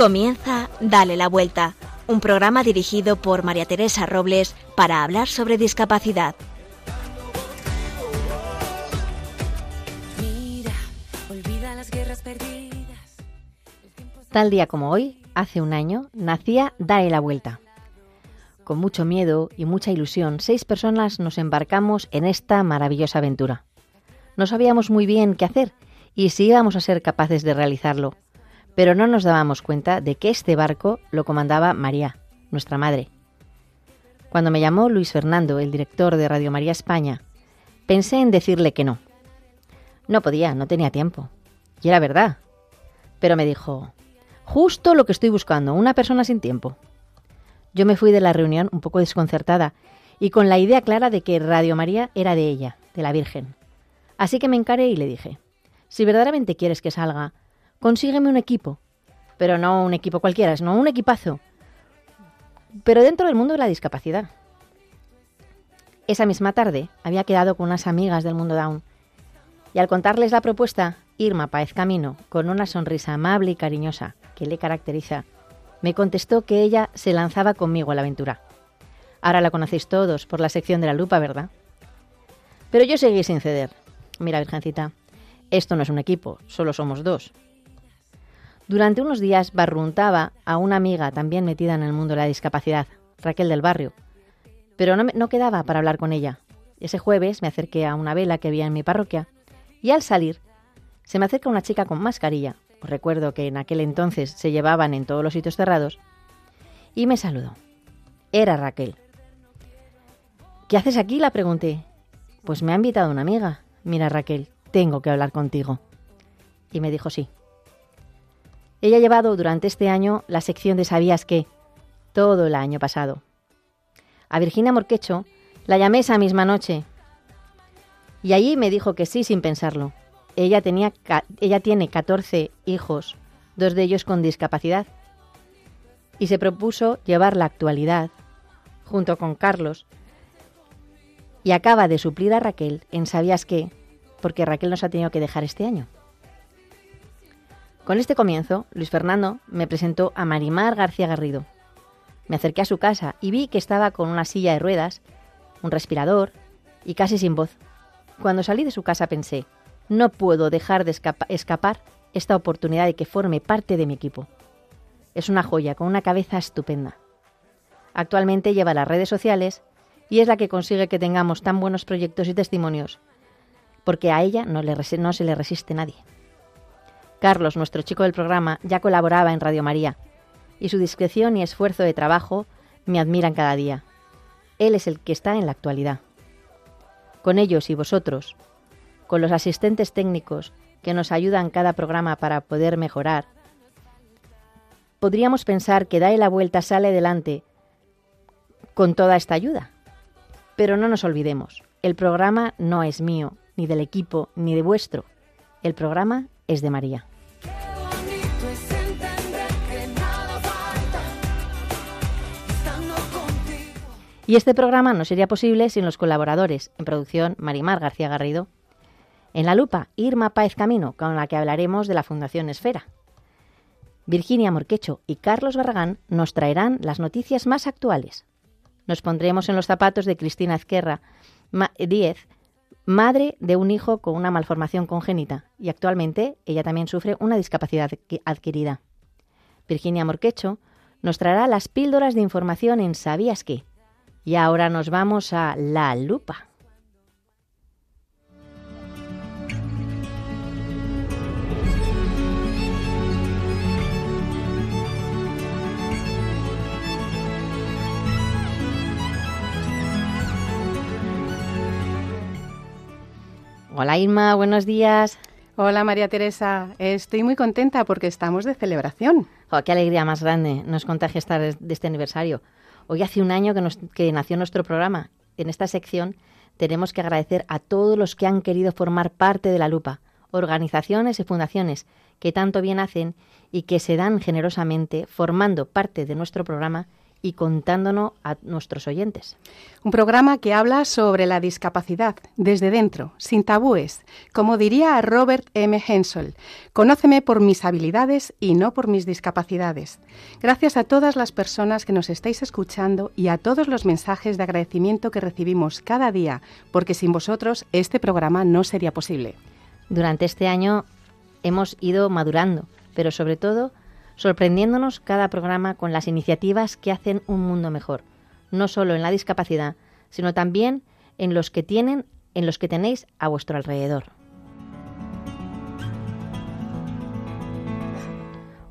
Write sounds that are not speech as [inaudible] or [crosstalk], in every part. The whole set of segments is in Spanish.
Comienza Dale la Vuelta, un programa dirigido por María Teresa Robles para hablar sobre discapacidad. Tal día como hoy, hace un año, nacía Dale la Vuelta. Con mucho miedo y mucha ilusión, seis personas nos embarcamos en esta maravillosa aventura. No sabíamos muy bien qué hacer y si íbamos a ser capaces de realizarlo pero no nos dábamos cuenta de que este barco lo comandaba María, nuestra madre. Cuando me llamó Luis Fernando, el director de Radio María España, pensé en decirle que no. No podía, no tenía tiempo. Y era verdad. Pero me dijo, justo lo que estoy buscando, una persona sin tiempo. Yo me fui de la reunión un poco desconcertada y con la idea clara de que Radio María era de ella, de la Virgen. Así que me encaré y le dije, si verdaderamente quieres que salga, consígueme un equipo, pero no un equipo cualquiera, sino un equipazo, pero dentro del mundo de la discapacidad. Esa misma tarde había quedado con unas amigas del mundo Down y al contarles la propuesta, Irma Paez Camino, con una sonrisa amable y cariñosa que le caracteriza, me contestó que ella se lanzaba conmigo a la aventura. Ahora la conocéis todos por la sección de la lupa, ¿verdad? Pero yo seguí sin ceder. Mira, Virgencita, esto no es un equipo, solo somos dos. Durante unos días barruntaba a una amiga también metida en el mundo de la discapacidad, Raquel del Barrio, pero no, no quedaba para hablar con ella. Ese jueves me acerqué a una vela que había en mi parroquia y al salir se me acerca una chica con mascarilla, recuerdo que en aquel entonces se llevaban en todos los sitios cerrados, y me saludó. Era Raquel. ¿Qué haces aquí? la pregunté. Pues me ha invitado una amiga. Mira, Raquel, tengo que hablar contigo. Y me dijo sí. Ella ha llevado durante este año la sección de Sabías qué, todo el año pasado. A Virginia Morquecho la llamé esa misma noche y allí me dijo que sí sin pensarlo. Ella, tenía, ella tiene 14 hijos, dos de ellos con discapacidad, y se propuso llevar la actualidad, junto con Carlos, y acaba de suplir a Raquel en Sabías qué, porque Raquel nos ha tenido que dejar este año. Con este comienzo, Luis Fernando me presentó a Marimar García Garrido. Me acerqué a su casa y vi que estaba con una silla de ruedas, un respirador y casi sin voz. Cuando salí de su casa pensé, no puedo dejar de escapar esta oportunidad de que forme parte de mi equipo. Es una joya con una cabeza estupenda. Actualmente lleva las redes sociales y es la que consigue que tengamos tan buenos proyectos y testimonios, porque a ella no, se le resiste nadie. Carlos, nuestro chico del programa, ya colaboraba en Radio María, y su discreción y esfuerzo de trabajo me admiran cada día. Él es el que está en la actualidad. Con ellos y vosotros, con los asistentes técnicos que nos ayudan cada programa para poder mejorar, podríamos pensar que Dae la Vuelta sale adelante con toda esta ayuda. Pero no nos olvidemos, el programa no es mío, ni del equipo, ni de vuestro. El programa es de María. Y este programa no sería posible sin los colaboradores. En producción, Marimar García Garrido. En la lupa, Irma Páez Camino, con la que hablaremos de la Fundación Esfera. Virginia Morquecho y Carlos Barragán nos traerán las noticias más actuales. Nos pondremos en los zapatos de Cristina Ezquerra Díez, madre de un hijo con una malformación congénita, y actualmente ella también sufre una discapacidad adquirida. Virginia Morquecho nos traerá las píldoras de información en Sabías qué, y ahora nos vamos a La Lupa. Hola Irma, buenos días. Hola María Teresa, estoy muy contenta porque estamos de celebración. Oh, qué alegría más grande nos contagia estar de este aniversario. Hoy hace un año que, nació nuestro programa. En esta sección tenemos que agradecer a todos los que han querido formar parte de la lupa, organizaciones y fundaciones que tanto bien hacen y que se dan generosamente formando parte de nuestro programa y contándonos a nuestros oyentes. Un programa que habla sobre la discapacidad desde dentro, sin tabúes. Como diría Robert M. Hensel, conóceme por mis habilidades y no por mis discapacidades. Gracias a todas las personas que nos estáis escuchando y a todos los mensajes de agradecimiento que recibimos cada día, porque sin vosotros este programa no sería posible. Durante este año hemos ido madurando, pero sobre todo sorprendiéndonos cada programa con las iniciativas que hacen un mundo mejor, no solo en la discapacidad, sino también en los que tienen, en los que tenéis a vuestro alrededor.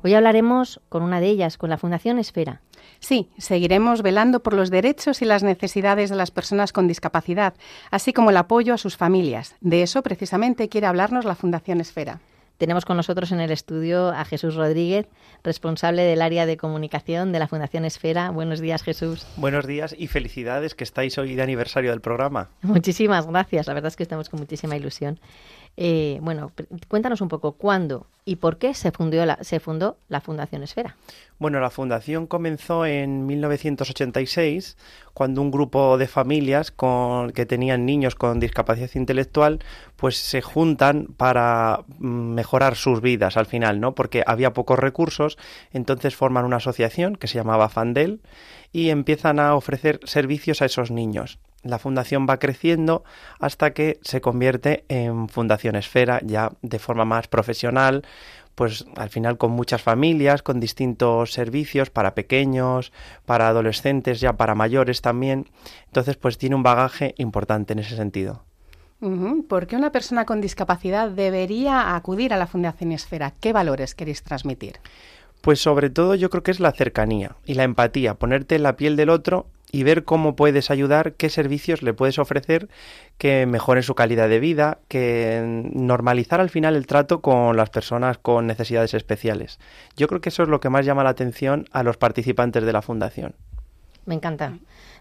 Hoy hablaremos con una de ellas, con la Fundación Esfera. Sí, seguiremos velando por los derechos y las necesidades de las personas con discapacidad, así como el apoyo a sus familias. De eso precisamente quiere hablarnos la Fundación Esfera. Tenemos con nosotros en el estudio a Jesús Rodríguez, responsable del área de comunicación de la Fundación Esfera. Buenos días, Jesús. Buenos días y felicidades que estáis hoy de aniversario del programa. Muchísimas gracias. La verdad es que estamos con muchísima ilusión. Eh, bueno, cuéntanos un poco cuándo y por qué se, fundó la, se fundó la Fundación Esfera. Bueno, la fundación comenzó en 1986 cuando un grupo de familias con, que tenían niños con discapacidad intelectual pues se juntan para mm, mejorar sus vidas al final, ¿no? Porque había pocos recursos, entonces forman una asociación que se llamaba Fandel y empiezan a ofrecer servicios a esos niños la fundación va creciendo hasta que se convierte en Fundación Esfera ya de forma más profesional, pues al final con muchas familias, con distintos servicios para pequeños, para adolescentes, ya para mayores también. Entonces, pues tiene un bagaje importante en ese sentido. ¿Por qué una persona con discapacidad debería acudir a la Fundación Esfera? ¿Qué valores queréis transmitir? Pues sobre todo yo creo que es la cercanía y la empatía, ponerte en la piel del otro y ver cómo puedes ayudar, qué servicios le puedes ofrecer que mejoren su calidad de vida, que normalizar al final el trato con las personas con necesidades especiales. Yo creo que eso es lo que más llama la atención a los participantes de la fundación. Me encanta.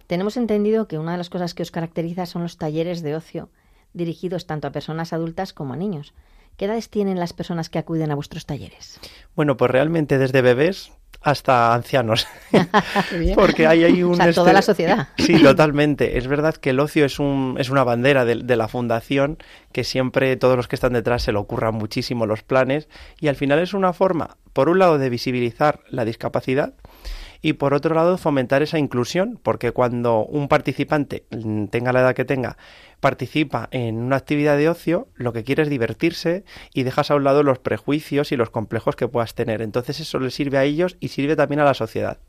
Tenemos entendido que una de las cosas que os caracteriza son los talleres de ocio dirigidos tanto a personas adultas como a niños. ¿Qué edades tienen las personas que acuden a vuestros talleres? Bueno, pues realmente desde bebés hasta ancianos. [laughs] Porque hay, hay un... O sea, toda la sociedad. Sí, totalmente. Es verdad que el ocio es, un, es una bandera de, de, la fundación que siempre todos los que están detrás se le ocurran muchísimo los planes y al final es una forma, por un lado, de visibilizar la discapacidad y por otro lado fomentar esa inclusión, porque cuando un participante, mm, tenga la edad que tenga, participa en una actividad de ocio, lo que quiere es divertirse y dejas a un lado los prejuicios y los complejos que puedas tener. Entonces eso le sirve a ellos y sirve también a la sociedad.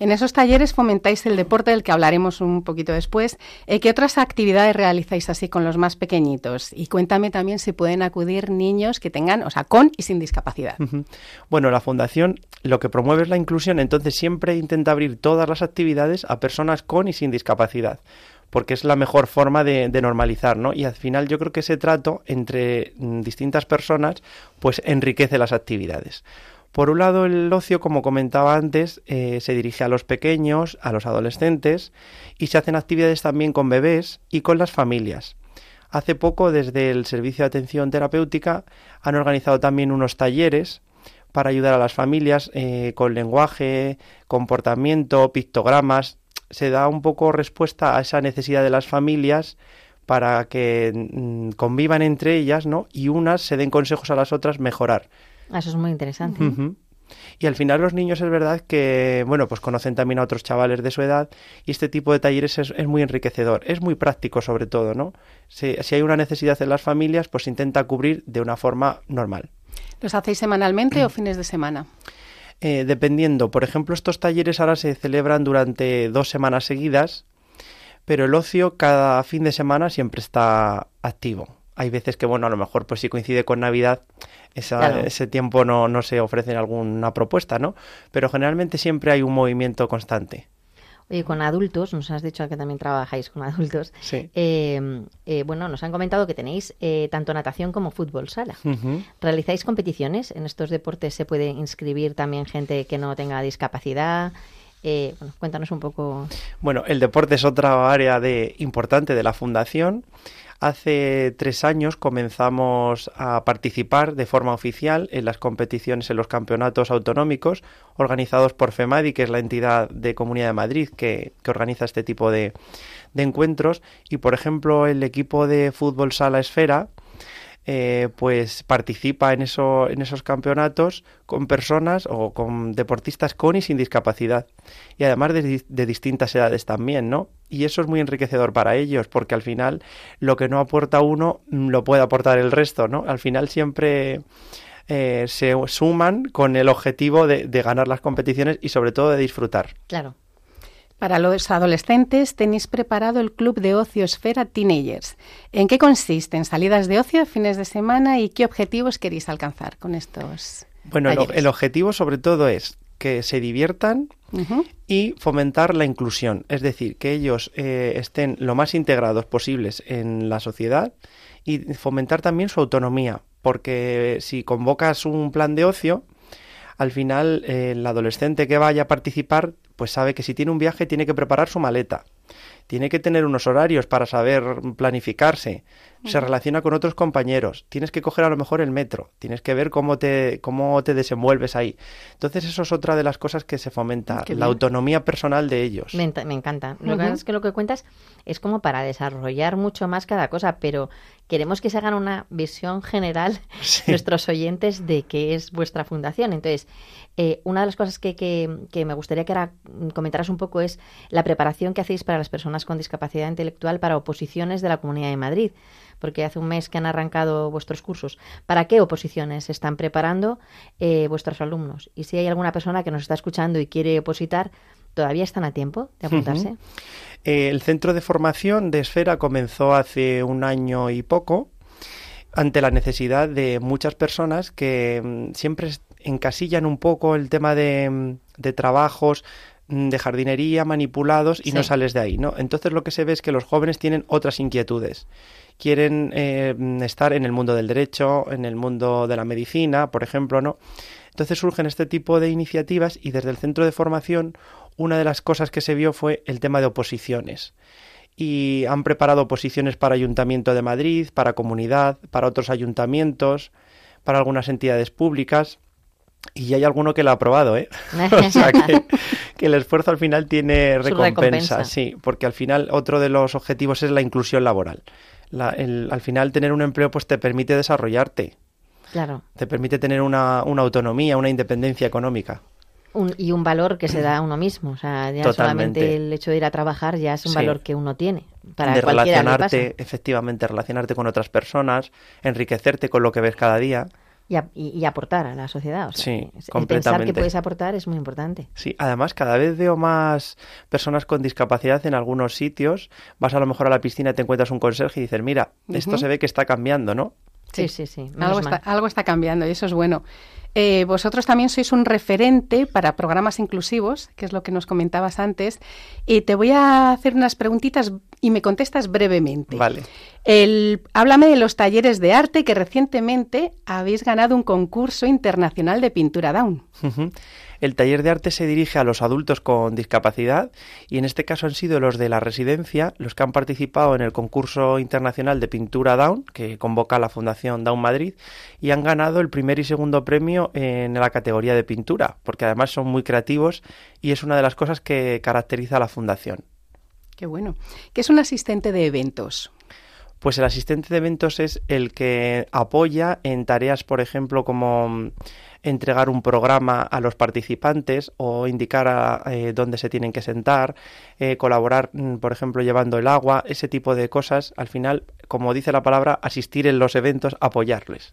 En esos talleres fomentáis el deporte del que hablaremos un poquito después. Eh, ¿Qué otras actividades realizáis así con los más pequeñitos? Y cuéntame también si pueden acudir niños que tengan, o sea, con y sin discapacidad. Bueno, la Fundación lo que promueve es la inclusión, entonces siempre intenta abrir todas las actividades a personas con y sin discapacidad porque es la mejor forma de, de, normalizar, ¿no? Y al final yo creo que ese trato entre mm, distintas personas pues enriquece las actividades. Por un lado, el ocio, como comentaba antes, eh, se dirige a los pequeños, a los adolescentes y se hacen actividades también con bebés y con las familias. Hace poco, desde el Servicio de Atención Terapéutica, han organizado también unos talleres para ayudar a las familias eh, con lenguaje, comportamiento, pictogramas. Se da un poco respuesta a esa necesidad de las familias para que mm, convivan entre ellas, ¿no? Y unas se den consejos a las otras mejorar eso es muy interesante. Y al final los niños es verdad que, bueno, pues conocen también a otros chavales de su edad y este tipo de talleres es, es muy enriquecedor, es muy práctico sobre todo, ¿no? Si, si, hay una necesidad en las familias, pues se intenta cubrir de una forma normal. ¿Los hacéis semanalmente o fines de semana? Eh, dependiendo, por ejemplo, estos talleres ahora se celebran durante dos semanas seguidas, pero el ocio cada fin de semana siempre está activo. Hay veces que, bueno, a lo mejor pues si coincide con Navidad, ese tiempo no, no se ofrece alguna propuesta, ¿no? Pero generalmente siempre hay un movimiento constante. Oye, con adultos, nos has dicho que también trabajáis con adultos. Sí. Eh, eh, bueno, nos han comentado que tenéis eh, tanto natación como fútbol sala. ¿Realizáis competiciones? ¿En estos deportes se puede inscribir también gente que no tenga discapacidad? Eh, bueno, cuéntanos un poco. Bueno, el deporte es otra área de, importante de la fundación. Hace tres años comenzamos a participar de forma oficial en las competiciones en los campeonatos autonómicos organizados por FEMADI, que es la entidad de Comunidad de Madrid que, organiza este tipo de, de encuentros. Y, por ejemplo, el equipo de fútbol sala esfera eh, pues participa en, eso, en esos campeonatos con personas o con deportistas con y sin discapacidad y además de, de, distintas edades también, ¿no? Y eso es muy enriquecedor para ellos porque al final lo que no aporta uno mm, lo puede aportar el resto, ¿no? Al final siempre... Eh, se suman con el objetivo de, de ganar las competiciones y sobre todo de disfrutar. Claro. Para los adolescentes tenéis preparado el Club de Ocio Esfera Teenagers. ¿En qué consisten salidas de ocio, fines de semana y qué objetivos queréis alcanzar con estos? Bueno, el, objetivo sobre todo es que se diviertan y fomentar la inclusión, es decir, que ellos eh, estén lo más integrados posibles en la sociedad y fomentar también su autonomía, porque si convocas un plan de ocio, al final eh, el adolescente que vaya a participar pues sabe que si tiene un viaje tiene que preparar su maleta, tiene que tener unos horarios para saber planificarse, se relaciona con otros compañeros, tienes que coger a lo mejor el metro, tienes que ver cómo te, cómo te desenvuelves ahí. Entonces eso es otra de las cosas que se fomenta, la autonomía personal de ellos. Me, encanta. Lo que es que lo que cuentas es como para desarrollar mucho más cada cosa, pero queremos que se hagan una visión general [laughs] [laughs] nuestros oyentes de qué es vuestra fundación. Entonces, eh, una de las cosas que, que, me gustaría que ahora comentaras un poco es la preparación que hacéis para las personas con discapacidad intelectual para oposiciones de la Comunidad de Madrid porque hace un mes que han arrancado vuestros cursos. ¿Para qué oposiciones se están preparando eh, vuestros alumnos? Y si hay alguna persona que nos está escuchando y quiere opositar, ¿todavía están a tiempo de apuntarse? Eh, el centro de formación de Esfera comenzó hace un año y poco ante la necesidad de muchas personas que mm, siempre encasillan un poco el tema de, mm, de trabajos de jardinería manipulados y no sales de ahí, ¿no? Entonces lo que se ve es que los jóvenes tienen otras inquietudes quieren eh, estar en el mundo del derecho, en el mundo de la medicina, por ejemplo, ¿no? Entonces surgen este tipo de iniciativas y desde el centro de formación una de las cosas que se vio fue el tema de oposiciones. Y han preparado oposiciones para Ayuntamiento de Madrid, para Comunidad, para otros ayuntamientos, para algunas entidades públicas. Y hay alguno que lo ha aprobado, ¿eh? [laughs] o sea que, que, el esfuerzo al final tiene recompensa, recompensa, sí, porque al final otro de los objetivos es la inclusión laboral al final tener un empleo pues te permite desarrollarte. Claro. Te permite tener una, autonomía, una independencia económica. y un valor que se da a uno mismo. O sea, ya solamente el hecho de ir a trabajar ya es un valor que uno tiene. Para de relacionarte, efectivamente, relacionarte con otras personas, enriquecerte con lo que ves cada día y, aportar a la sociedad. O sí, pensar que puedes aportar es muy importante. Sí, además cada vez veo más personas con discapacidad en algunos sitios. Vas a lo mejor a la piscina y te encuentras un conserje y dices, mira, esto se ve que está cambiando, ¿no? Sí, sí, sí. Algo, está, algo está cambiando y eso es bueno. Eh, vosotros también sois un referente para programas inclusivos, que es lo que nos comentabas antes, y te voy a hacer unas preguntitas y me contestas brevemente. Vale. El, háblame de los talleres de arte que recientemente habéis ganado un concurso internacional de pintura Down. El taller de arte se dirige a los adultos con discapacidad y en este caso han sido los de la residencia los que han participado en el concurso internacional de pintura Down que convoca la Fundación Down Madrid y han ganado el primer y segundo premio en la categoría de pintura porque además son muy creativos y es una de las cosas que caracteriza a la Fundación. Qué bueno. ¿Qué es un asistente de eventos? Pues el asistente de eventos es el que apoya en tareas, por ejemplo, como entregar un programa a los participantes o indicar eh, dónde se tienen que sentar, eh, colaborar, mm, por ejemplo, llevando el agua, ese tipo de cosas. Al final, como dice la palabra, asistir en los eventos, apoyarles.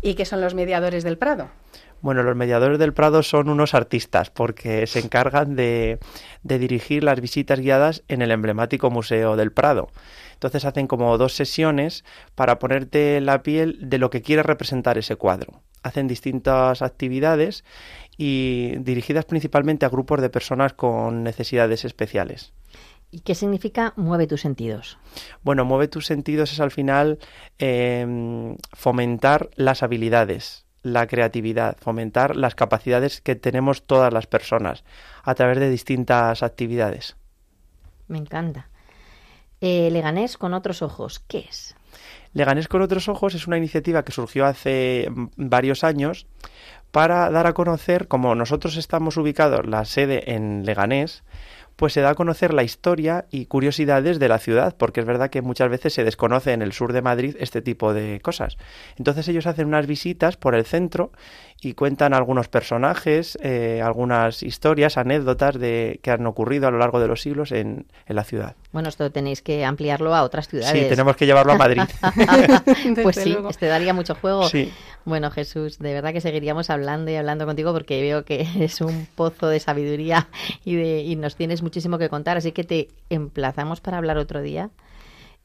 ¿Y qué son los mediadores del Prado? Bueno, los mediadores del Prado son unos artistas porque se encargan de, de, dirigir las visitas guiadas en el emblemático Museo del Prado. Entonces hacen como dos sesiones para ponerte la piel de lo que quiere representar ese cuadro hacen distintas actividades y dirigidas principalmente a grupos de personas con necesidades especiales. ¿Y qué significa mueve tus sentidos? Bueno, mueve tus sentidos es al final em, fomentar las habilidades la creatividad, fomentar las capacidades que tenemos todas las personas a través de distintas actividades. Me encanta. Eh, Leganés con otros ojos, ¿qué es? Leganés con otros ojos es una iniciativa que surgió hace mm, varios años para dar a conocer, como nosotros estamos ubicados la sede en Leganés, pues se da a conocer la historia y curiosidades de la ciudad, porque es verdad que muchas veces se desconoce en el sur de Madrid este tipo de cosas. Entonces ellos hacen unas visitas por el centro y cuentan algunos personajes, eh, algunas historias, anécdotas de que han ocurrido a lo largo de los siglos en, en, la ciudad. Bueno, esto tenéis que ampliarlo a otras ciudades. Sí, tenemos que llevarlo a Madrid. [laughs] pues sí, este daría mucho juego. Sí. Bueno, Jesús, de verdad que seguiríamos hablando y hablando contigo porque veo que [laughs] es un pozo de sabiduría y, de, y nos tienes muchísimo que contar, así que te emplazamos para hablar otro día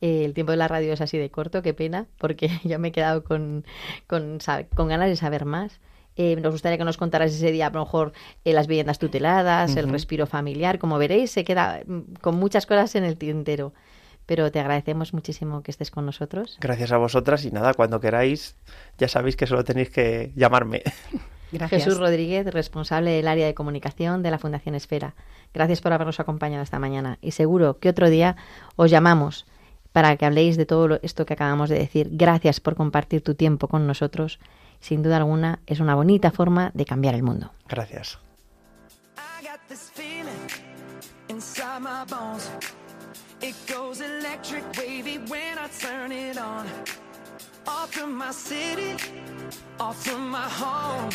el tiempo de la radio es así de corto, qué pena, porque [laughs] yo me he quedado con, con, con ganas de saber más. Eh, nos gustaría que nos contaras ese día, a lo mejor, eh, las viviendas tuteladas, el respiro familiar. Como veréis, se queda mm, con muchas cosas en el tintero. Pero te agradecemos muchísimo que estés con nosotros. Gracias a vosotras y nada, cuando queráis, ya sabéis que solo tenéis que llamarme. [laughs] Gracias. Jesús Rodríguez, responsable del área de comunicación de la Fundación Esfera. Gracias por habernos acompañado esta mañana y seguro que otro día os llamamos para que habléis de todo esto que acabamos de decir. Gracias por compartir tu tiempo con nosotros sin duda alguna es una bonita forma de cambiar el mundo. Gracias. It goes electric wavy when I turn it on. Off from my city, off from my home.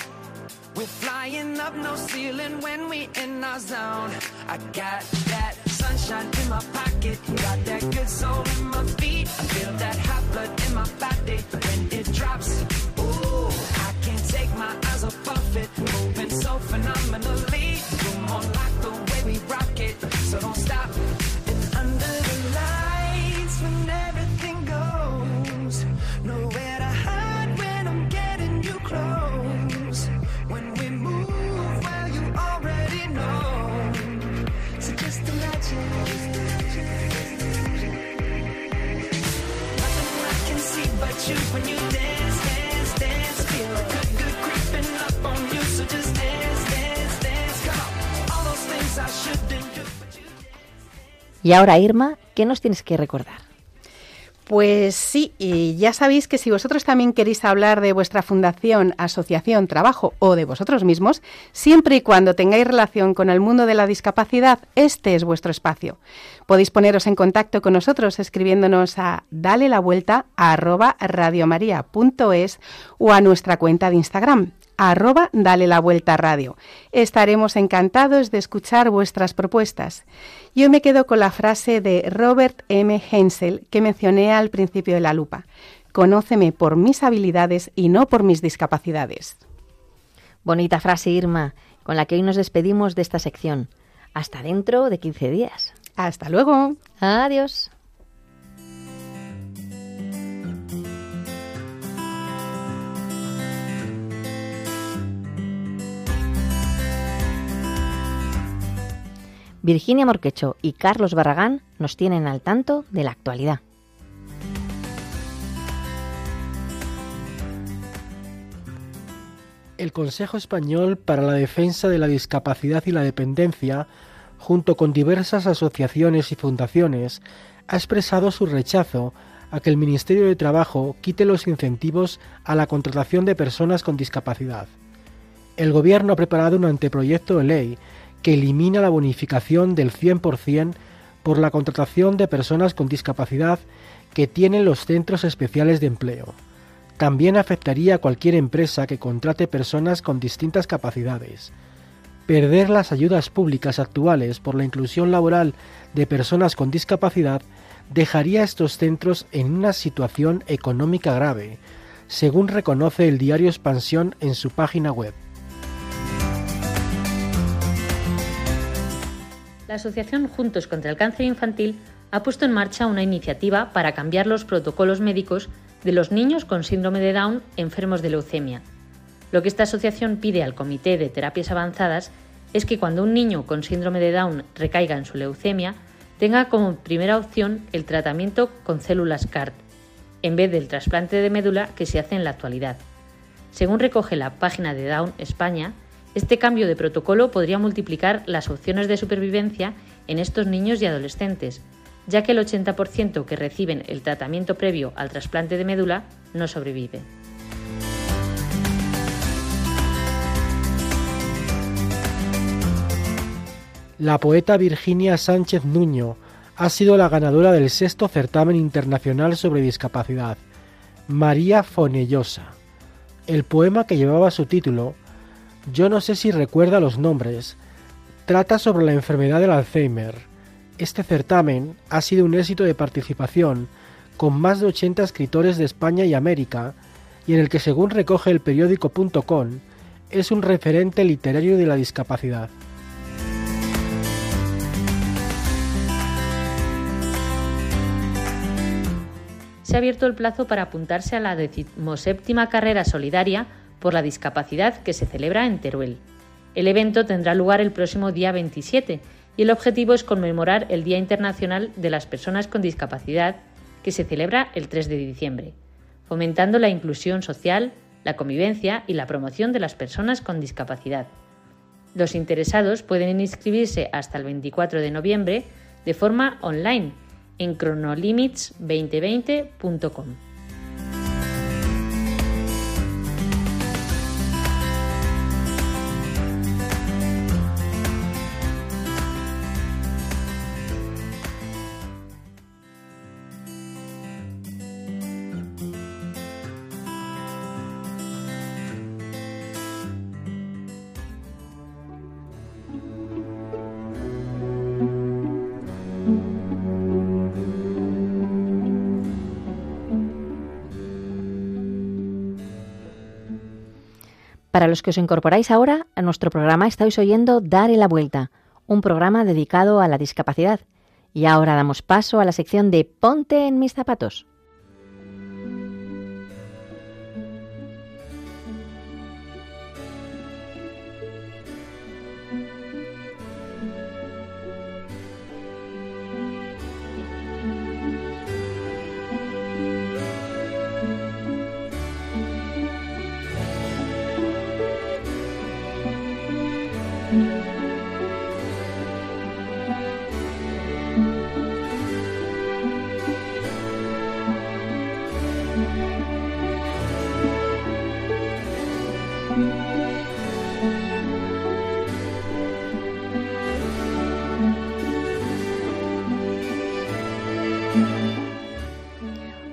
We're flying up no ceiling when we in our zone. I got that sunshine in my pocket, got that good soul in my feet. I feel that hot blood in my body when it drops. My eyes off of it. Moving so phenomenally. You're more like the way we rock it. So don't stop. Y ahora, Irma, ¿qué nos tienes que recordar? Pues sí, y ya sabéis que si vosotros también queréis hablar de vuestra fundación, asociación, trabajo o de vosotros mismos, siempre y cuando tengáis relación con el mundo de la discapacidad, este es vuestro espacio. Podéis poneros en contacto con nosotros escribiéndonos a dale la vuelta a arroba radiomaria.es o a nuestra cuenta de Instagram, arroba Dale la Vuelta Radio. Estaremos encantados de escuchar vuestras propuestas. Yo me quedo con la frase de Robert M. Hensel que mencioné al principio de la lupa. Conóceme por mis habilidades y no por mis discapacidades. Bonita frase, Irma, con la que hoy nos despedimos de esta sección. Hasta dentro de 15 días. Hasta luego. Adiós. Virginia Morquecho y Carlos Barragán nos tienen al tanto de la actualidad. El Consejo Español para la Defensa de la Discapacidad y la Dependencia, junto con diversas asociaciones y fundaciones, ha expresado su rechazo a que el Ministerio de Trabajo quite los incentivos a la contratación de personas con discapacidad. El Gobierno ha preparado un anteproyecto de ley que elimina la bonificación del 100% por la contratación de personas con discapacidad que tienen los centros especiales de empleo. También afectaría a cualquier empresa que contrate personas con distintas capacidades. Perder las ayudas públicas actuales por la inclusión laboral de personas con discapacidad dejaría a estos centros en una situación económica grave, según reconoce el diario Expansión en su página web. La Asociación Juntos contra el Cáncer Infantil ha puesto en marcha una iniciativa para cambiar los protocolos médicos de los niños con síndrome de Down enfermos de leucemia. Lo que esta asociación pide al Comité de Terapias Avanzadas es que cuando un niño con síndrome de Down recaiga en su leucemia, tenga como primera opción el tratamiento con células CAR, en vez del trasplante de médula que se hace en la actualidad. Según recoge la página de Down España, este cambio de protocolo podría multiplicar las opciones de supervivencia en estos niños y adolescentes, ya que el 80% que reciben el tratamiento previo al trasplante de médula no sobrevive. La poeta Virginia Sánchez Nuño ha sido la ganadora del sexto certamen internacional sobre discapacidad, María Fonellosa. El poema que llevaba su título, yo no sé si recuerda los nombres, trata sobre la enfermedad del Alzheimer. Este certamen ha sido un éxito de participación con más de 80 escritores de España y América y en el que según recoge el periódico.com es un referente literario de la discapacidad. se ha abierto el plazo para apuntarse a la decimoséptima carrera solidaria por la discapacidad que se celebra en Teruel. El evento tendrá lugar el próximo día 27 y el objetivo es conmemorar el Día Internacional de las Personas con Discapacidad que se celebra el 3 de diciembre, fomentando la inclusión social, la convivencia y la promoción de las personas con discapacidad. Los interesados pueden inscribirse hasta el 24 de noviembre de forma online en chronolimits2020.com. Para los que os incorporáis ahora a nuestro programa, estáis oyendo Dar la Vuelta, un programa dedicado a la discapacidad. Y ahora damos paso a la sección de Ponte en mis zapatos.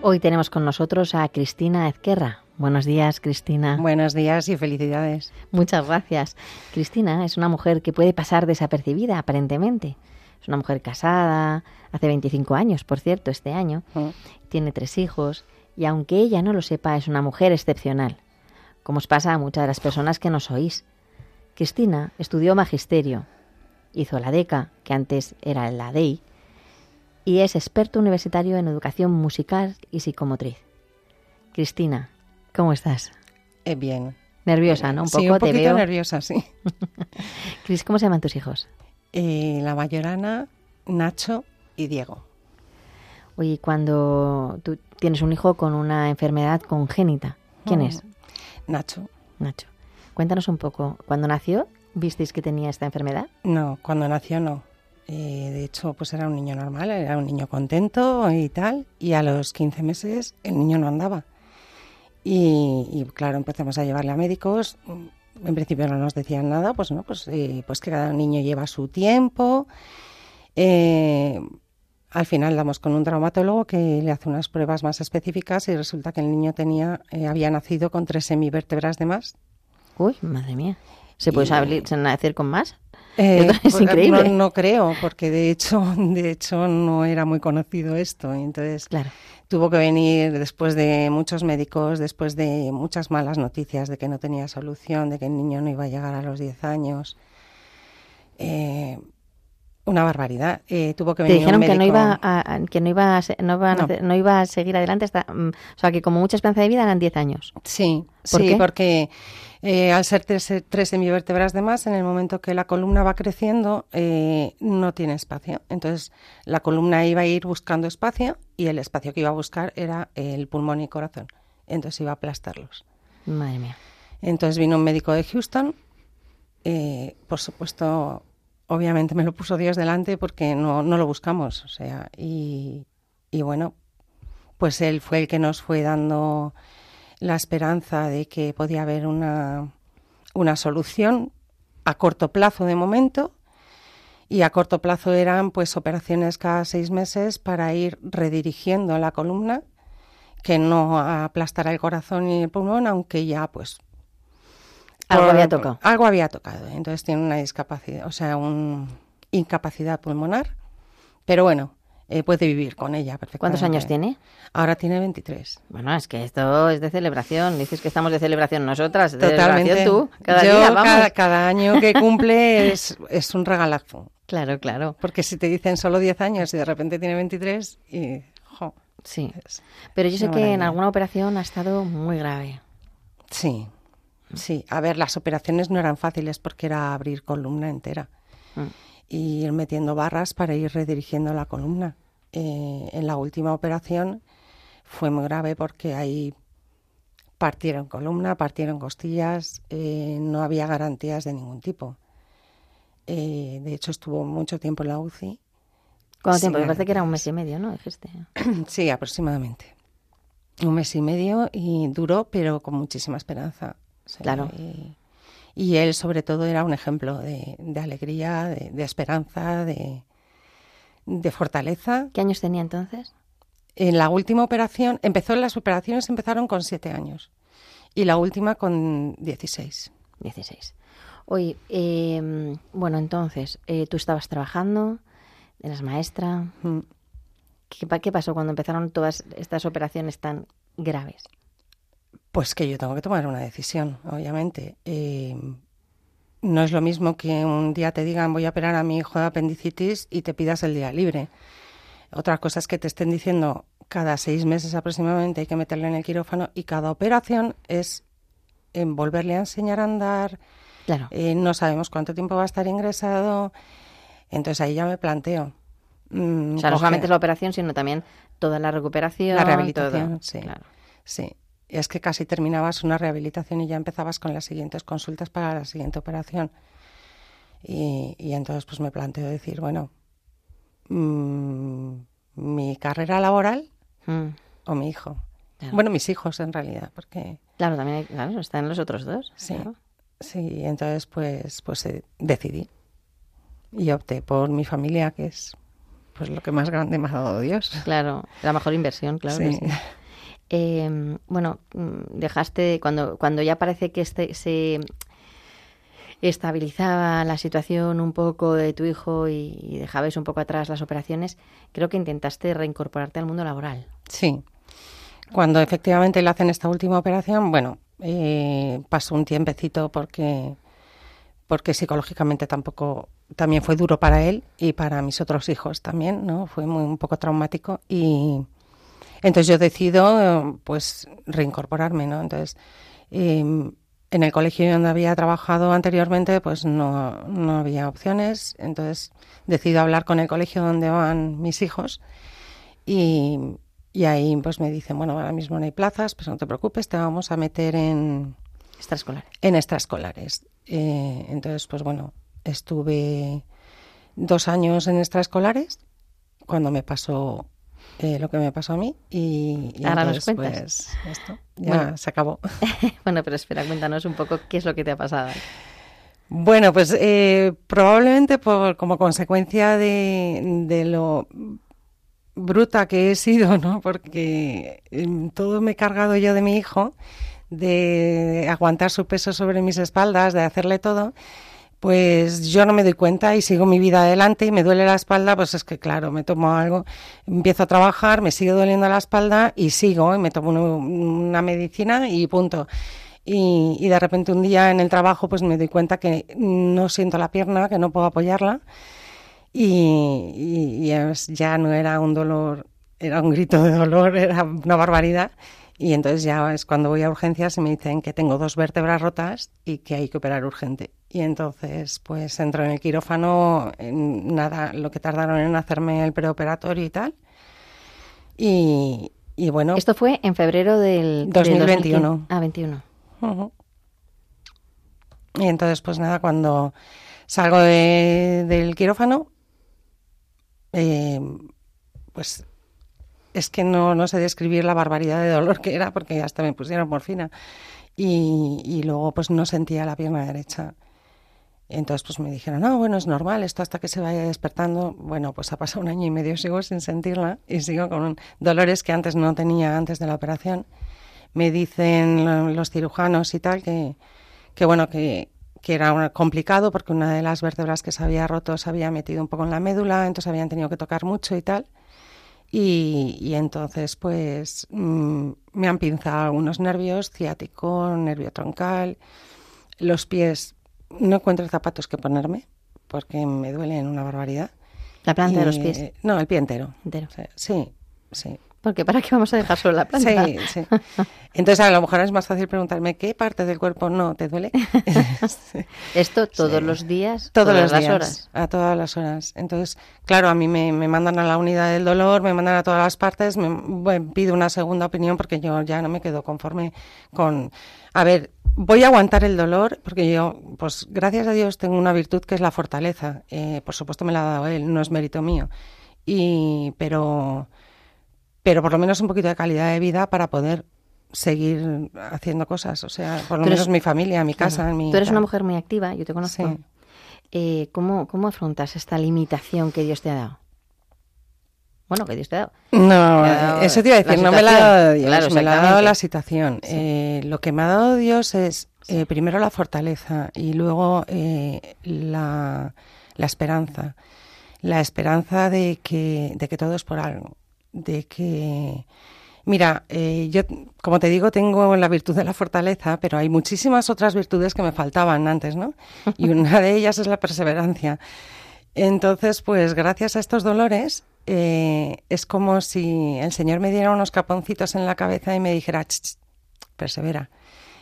Hoy tenemos con nosotros a Cristina Ezquerra. Buenos días, Cristina. Buenos días y felicidades. Muchas gracias. Cristina es una mujer que puede pasar desapercibida, aparentemente. Es una mujer casada, hace 25 años, por cierto, este año. Mm. Tiene tres hijos y aunque ella no lo sepa, es una mujer excepcional, como os pasa a muchas de las personas que nos oís. Cristina estudió magisterio, hizo la DECA, que antes era la DEI, y es experto universitario en educación musical y psicomotriz. Cristina, ¿cómo estás? Eh, bien. Nerviosa, ¿no? Un poco, sí, un poquito nerviosa, sí. [laughs] Cris, ¿cómo se llaman tus hijos? Eh, la mayorana, Nacho y Diego. Oye, cuando tú tienes un hijo con una enfermedad congénita, ¿quién es? Nacho. Nacho. Cuéntanos un poco, ¿cuándo nació visteis que tenía esta enfermedad? No, cuando nació no. Eh, de hecho, pues era un niño normal, era un niño contento y tal. Y a los 15 meses el niño no andaba. Y, claro, empezamos a llevarle a médicos. En principio no nos decían nada, pues no, pues, eh, pues que cada niño lleva su tiempo. Eh, al final damos con un traumatólogo que le hace unas pruebas más específicas y resulta que el niño tenía, había nacido con tres semivértebras de más. Uy, madre mía. ¿Se puede nacer con más? Eh, es increíble. No, creo, porque de hecho, [laughs] de hecho no era muy conocido esto. Entonces claro. tuvo que venir después de muchos médicos, después de muchas malas noticias de que no tenía solución, de que el niño no iba a llegar a los 10 años. Eh, una barbaridad. Eh, tuvo que venir Te dijeron que no iba a, que no iba a, no, iba a seguir adelante hasta, mm, o sea, que como mucha esperanza de vida eran 10 años. Sí, sí, porque eh, al ser tres, tres, semivértebras de más, en el momento que la columna va creciendo, eh, no tiene espacio. Entonces, la columna iba a ir buscando espacio y el espacio que iba a buscar era el pulmón y corazón. Entonces iba a aplastarlos. Madre mía. Entonces vino un médico de Houston, eh, por supuesto, obviamente me lo puso Dios delante porque no, no lo buscamos, o sea, y, y bueno, pues él fue el que nos fue dando la esperanza de que podía haber una, una solución a corto plazo de momento. Y a corto plazo eran pues operaciones cada seis meses para ir redirigiendo la columna que no aplastara el corazón y el pulmón aunque ya pues algo había tocado. algo había tocado. Entonces tiene una discapacidad o sea una incapacidad pulmonar. Pero bueno eh, puede vivir con ella perfectamente. ¿Cuántos años tiene? Ahora tiene 23. Bueno, es que esto es de celebración. Dices que estamos de celebración nosotras, de Totalmente. tú. Cada día, vamos. Cada, año que [laughs] cumple es, es un regalazo. Claro, claro. Porque si te dicen solo 10 años y de repente tiene 23 y... Jo, sí. Pero yo sé que en alguna operación ha estado muy grave. Sí, sí. A ver, las operaciones no eran fáciles porque era abrir columna entera. Mm y ir metiendo barras para ir redirigiendo la columna. Eh, en la última operación fue muy grave porque ahí partieron columna, partieron costillas, eh, no había garantías de ningún tipo. Eh, de hecho, estuvo mucho tiempo en la UCI. ¿Cuánto tiempo? Me parece que era un mes y medio, ¿no? [clears throat] sí, aproximadamente. Un mes y medio y duró, pero con muchísima esperanza. claro. Y él, sobre todo, era un ejemplo de, alegría, de, esperanza, de, fortaleza. ¿Qué años tenía entonces? En la última operación, empezó las operaciones empezaron con siete años y la última con 16. 16. Oye, em, bueno, entonces, eh, tú estabas trabajando, eras maestra. Mm. ¿Qué, ¿Qué pasó cuando empezaron todas estas operaciones tan graves? Pues que yo tengo que tomar una decisión, obviamente. Eh, no es lo mismo que un día te digan voy a operar a mi hijo de apendicitis y te pidas el día libre. Otra cosa es que te estén diciendo cada seis meses aproximadamente hay que meterle en el quirófano y cada operación es en volverle a enseñar a andar. Claro. Eh, no sabemos cuánto tiempo va a estar ingresado. Entonces ahí ya me planteo. Mm, o sea, no solamente es la operación, sino también toda la recuperación. La rehabilitación, sí. Claro. Sí es que casi terminabas una rehabilitación y ya empezabas con las siguientes consultas para la siguiente operación. Y, entonces pues me planteo decir, bueno, mm, mi carrera laboral mm. o mi hijo. Bueno, mis hijos en realidad, porque... Claro, también claro, están los otros dos. Sí, sí, entonces pues, pues eh, decidí y opté por mi familia, que es pues lo que más grande me ha dado Dios. Claro, la mejor inversión, claro. sí. Em, bueno, mm, dejaste, cuando, cuando ya parece que este, se estabilizaba la situación un poco de tu hijo y, dejabais un poco atrás las operaciones, creo que intentaste reincorporarte al mundo laboral. Sí. Cuando efectivamente le hacen esta última operación, bueno, eh, pasó un tiempecito porque, porque psicológicamente tampoco, también fue duro para él y para mis otros hijos también, ¿no? Fue muy, un poco traumático y, entonces yo decido, pues, reincorporarme, ¿no? Entonces, em, en el colegio donde había trabajado anteriormente, pues no, no había opciones. Entonces decido hablar con el colegio donde van mis hijos y, y ahí pues me dicen, bueno, ahora mismo no hay plazas, pues no te preocupes, te vamos a meter en extraescolares. En extraescolares. Eh, entonces, pues bueno, estuve dos años en extraescolares cuando me pasó eh, lo que me pasó a mí y, ahora nos cuentas. Pues, esto ya se acabó. [laughs] bueno, pero espera, cuéntanos un poco qué es lo que te ha pasado. Bueno, pues eh, probablemente por, como consecuencia de, de lo bruta que he sido, ¿no? Porque em, todo me he cargado yo de mi hijo, de aguantar su peso sobre mis espaldas, de hacerle todo pues yo no me doy cuenta y sigo mi vida adelante y me duele la espalda, pues es que claro, me tomo algo, empiezo a trabajar, me sigue doliendo la espalda y sigo y me tomo una medicina y punto. Y, de repente un día en el trabajo pues me doy cuenta que no siento la pierna, que no puedo apoyarla y, y ya no era un dolor, era un grito de dolor, [laughs] era una barbaridad. Y entonces ya es cuando voy a urgencias y me dicen que tengo dos vértebras rotas y que hay que operar urgente. Y entonces, pues entro en el quirófano, en nada, lo que tardaron en hacerme el preoperatorio y tal. Y, bueno. Esto fue en febrero del 2021. ah, 21. Y entonces, pues nada, cuando salgo del quirófano, eh, pues es que no, no sé describir la barbaridad de dolor que era porque hasta me pusieron morfina y, y luego pues no sentía la pierna derecha. Entonces pues me dijeron, no, bueno, es normal, esto hasta que se vaya despertando. Bueno, pues ha pasado un año y medio, sigo sin sentirla y sigo con dolores que antes no tenía antes de la operación. Me dicen los cirujanos y tal que, que bueno, que, que era complicado porque una de las vértebras que se había roto se había metido un poco en la médula, entonces habían tenido que tocar mucho y tal. Y, entonces, pues, mm, me han pinzado algunos nervios, ciático, nervio troncal, los pies. No encuentro zapatos que ponerme porque me duelen una barbaridad. ¿La planta de los pies? No, el pie entero. Entero. Sí, sí. Porque ¿para qué vamos a dejar solo la planta? Sí, sí. Entonces a lo mejor es más fácil preguntarme qué parte del cuerpo no te duele. [laughs] Esto todos los días, todas las días, horas. A todas las horas. Entonces, claro, a mí me, mandan a la unidad del dolor, me mandan a todas las partes, me pido una segunda opinión porque yo ya no me quedo conforme con... A ver, voy a aguantar el dolor porque yo, pues gracias a Dios tengo una virtud que es la fortaleza. Eh, por supuesto me la ha dado él, no es mérito mío. Y, pero pero por lo menos un poquito de calidad de vida para poder seguir haciendo cosas, o sea, por lo menos mi familia, mi casa. Mi, Tú eres una mujer muy activa, yo te conozco. Eh, ¿cómo, ¿Cómo afrontas esta limitación que Dios te ha dado? Bueno, que Dios te ha dado. No, eso te iba a decir, no me la ha dado Dios, me la ha dado la situación. Eh, lo que me ha dado Dios es eh, primero la fortaleza y luego la, la esperanza. La esperanza de que, de que todo es por algo de que, mira, eh, yo, como te digo, tengo la virtud de la fortaleza, pero hay muchísimas otras virtudes que me faltaban antes, ¿no? [laughs] Y una de ellas es la perseverancia. Entonces, pues gracias a estos dolores, eh, es como si el Señor me diera unos caponcitos en la cabeza y me dijera, persevera.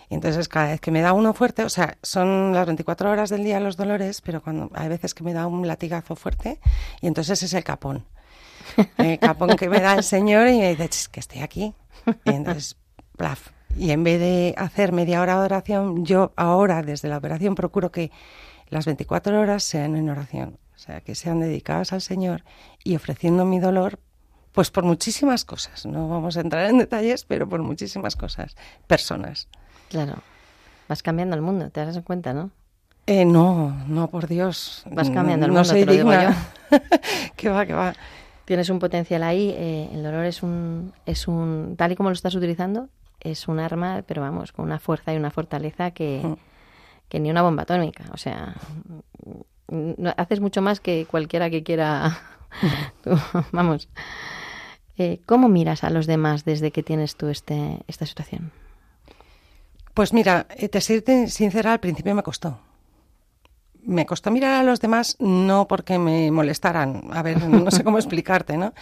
entonces cada vez que me da uno fuerte, o sea, son las 24 horas del día los dolores, pero cuando hay veces que me da un latigazo fuerte y entonces es el capón el capón que me da el Señor y me dice, que estoy aquí. Y entonces, plaf. Y en vez de hacer media hora de oración, yo ahora desde la operación procuro que las 24 horas sean en oración, sea, que sean dedicadas al Señor y ofreciendo mi dolor, pues por muchísimas cosas. No vamos a entrar en detalles, pero por muchísimas cosas, personas. Claro. Vas cambiando el mundo, te das cuenta, ¿no? Eh, no, no, por Dios. Vas cambiando el mundo, te lo digo yo. [laughs] que va, que va tienes un potencial ahí. Eh, el dolor es un, es un, tal y como lo estás utilizando, es un arma, pero vamos, con una fuerza y una fortaleza que, mm. que ni una bomba atómica. O sea, no, haces mucho más que cualquiera que quiera. [laughs] vamos. Eh, ¿Cómo miras a los demás desde que tienes tú este, esta situación? Pues mira, eh, te soy sincera, al principio me costó me costó mirar a los demás no porque me molestaran, a ver, no sé cómo [laughs] explicarte, ¿no?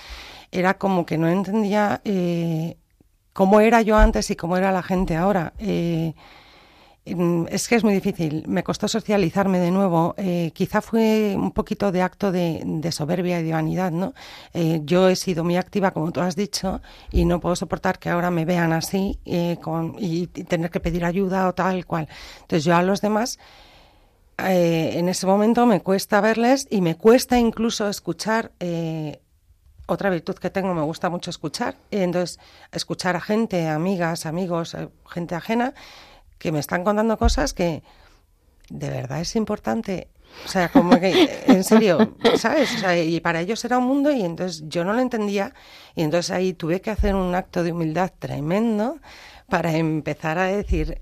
Era como que no entendía eh, cómo era yo antes y cómo era la gente ahora. Eh, es que es muy difícil. Me costó socializarme de nuevo. Eh, quizá fue un poquito de acto de, soberbia y de vanidad, ¿no? yo he sido muy activa, como tú has dicho, y no puedo soportar que ahora me vean así con, y, y, tener que pedir ayuda o tal cual. Entonces yo a los demás eh, en ese momento me cuesta verles y me cuesta incluso escuchar. Eh, otra virtud que tengo, me gusta mucho escuchar. Entonces, escuchar a gente, amigas, amigos, eh, gente ajena, que me están contando cosas que de verdad es importante. O sea, como que, en serio, ¿sabes? Y para ellos era un mundo y entonces yo no lo entendía. Y entonces ahí tuve que hacer un acto de humildad tremendo para empezar a decir,